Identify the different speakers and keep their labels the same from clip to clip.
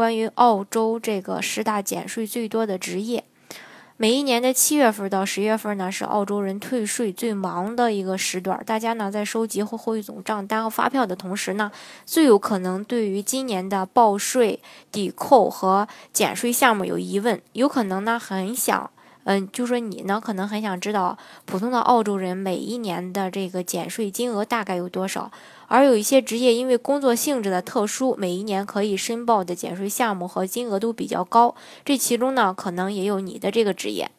Speaker 1: 关于澳洲这个十大减税最多的职业，每一年的七月份到十月份呢，是澳洲人退税最忙的一个时段。大家呢在收集和汇总账单和发票的同时呢，最有可能对于今年的报税、抵扣和减税项目有疑问，有可能呢很想。嗯，就说你呢，可能很想知道普通的澳洲人每一年的这个减税金额大概有多少，而有一些职业因为工作性质的特殊，每一年可以申报的减税项目和金额都比较高，这其中呢，可能也有你的这个职业。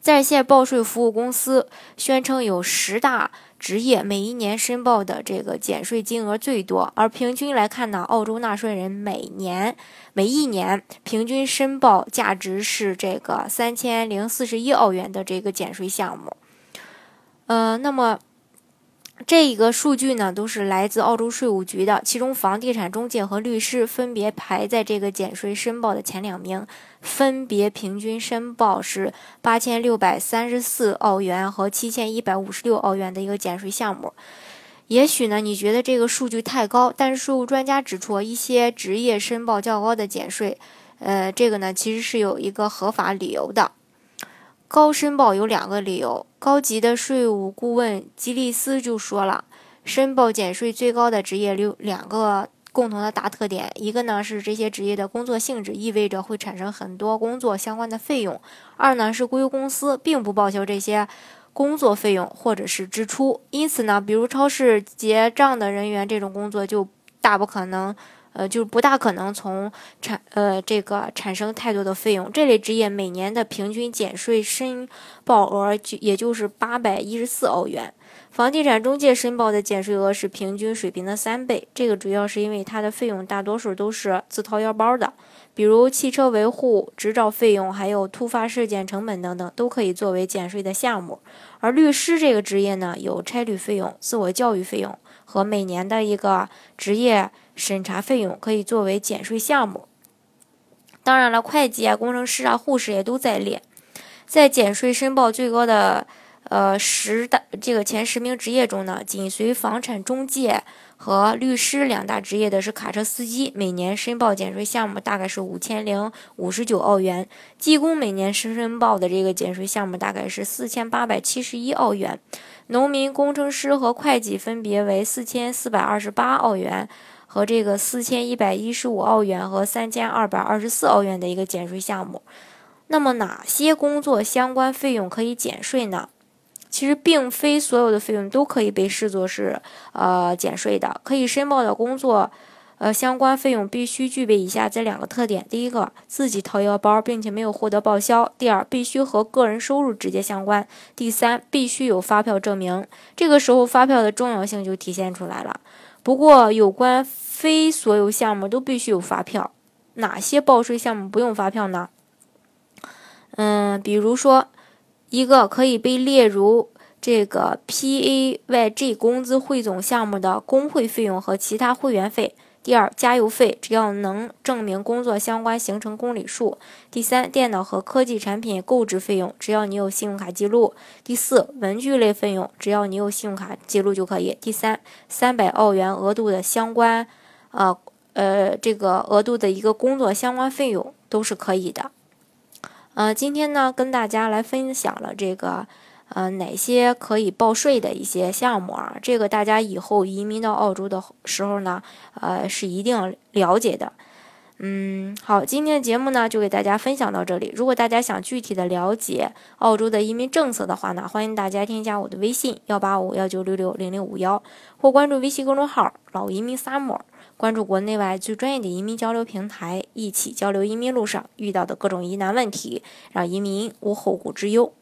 Speaker 1: 在线报税服务公司宣称有十大职业每一年申报的这个减税金额最多，而平均来看呢，澳洲纳税人每年每一年平均申报价值是这个三千零四十一澳元的这个减税项目。呃，那么。这一个数据呢，都是来自澳洲税务局的，其中房地产中介和律师分别排在这个减税申报的前两名，分别平均申报是八千六百三十四澳元和七千一百五十六澳元的一个减税项目。也许呢，你觉得这个数据太高，但是税务专家指出，一些职业申报较高的减税，呃，这个呢其实是有一个合法理由的。高申报有两个理由。高级的税务顾问吉利斯就说了，申报减税最高的职业有两个共同的大特点：一个呢是这些职业的工作性质意味着会产生很多工作相关的费用；二呢是雇佣公司并不报销这些工作费用或者是支出。因此呢，比如超市结账的人员这种工作就大不可能。呃，就是不大可能从产呃这个产生太多的费用。这类职业每年的平均减税申报额就也就是八百一十四澳元。房地产中介申报的减税额是平均水平的三倍。这个主要是因为它的费用大多数都是自掏腰包的，比如汽车维护、执照费用，还有突发事件成本等等，都可以作为减税的项目。而律师这个职业呢，有差旅费用、自我教育费用和每年的一个职业。审查费用可以作为减税项目。当然了，会计啊、工程师啊、护士也都在列。在减税申报最高的呃十大这个前十名职业中呢，紧随房产中介和律师两大职业的是卡车司机，每年申报减税项目大概是五千零五十九澳元。技工每年申报的这个减税项目大概是四千八百七十一澳元。农民、工程师和会计分别为四千四百二十八澳元。和这个四千一百一十五澳元和三千二百二十四澳元的一个减税项目，那么哪些工作相关费用可以减税呢？其实并非所有的费用都可以被视作是呃减税的。可以申报的工作，呃相关费用必须具备以下这两个特点：第一个，自己掏腰包，并且没有获得报销；第二，必须和个人收入直接相关；第三，必须有发票证明。这个时候，发票的重要性就体现出来了。不过，有关非所有项目都必须有发票，哪些报税项目不用发票呢？嗯，比如说，一个可以被列入这个 PAYG 工资汇总项目的工会费用和其他会员费。第二，加油费，只要能证明工作相关行程公里数。第三，电脑和科技产品购置费用，只要你有信用卡记录。第四，文具类费用，只要你有信用卡记录就可以。第三，三百澳元额度的相关，呃呃，这个额度的一个工作相关费用都是可以的。呃，今天呢，跟大家来分享了这个。呃，哪些可以报税的一些项目啊？这个大家以后移民到澳洲的时候呢，呃，是一定了解的。嗯，好，今天的节目呢就给大家分享到这里。如果大家想具体的了解澳洲的移民政策的话呢，欢迎大家添加我的微信幺八五幺九六六零零五幺，或关注微信公众号“老移民 summer”，关注国内外最专业的移民交流平台，一起交流移民路上遇到的各种疑难问题，让移民无后顾之忧。